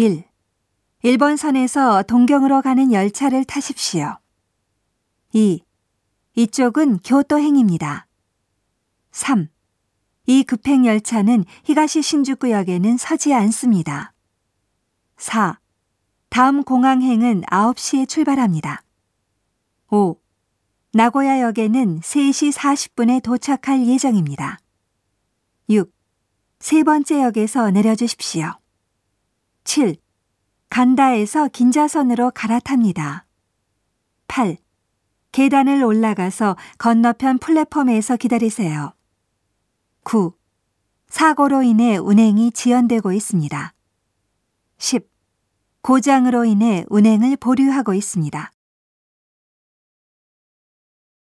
1. 1번 선에서 동경으로 가는 열차를 타십시오. 2. 이쪽은 교토행입니다. 3. 이 급행 열차는 히가시 신주쿠역에는 서지 않습니다. 4. 다음 공항행은 9시에 출발합니다. 5. 나고야역에는 3시 40분에 도착할 예정입니다. 6. 세 번째 역에서 내려주십시오. 7. 간다에서 긴자선으로 갈아탑니다. 8. 계단을 올라가서 건너편 플랫폼에서 기다리세요. 9. 사고로 인해 운행이 지연되고 있습니다. 10. 고장으로 인해 운행을 보류하고 있습니다.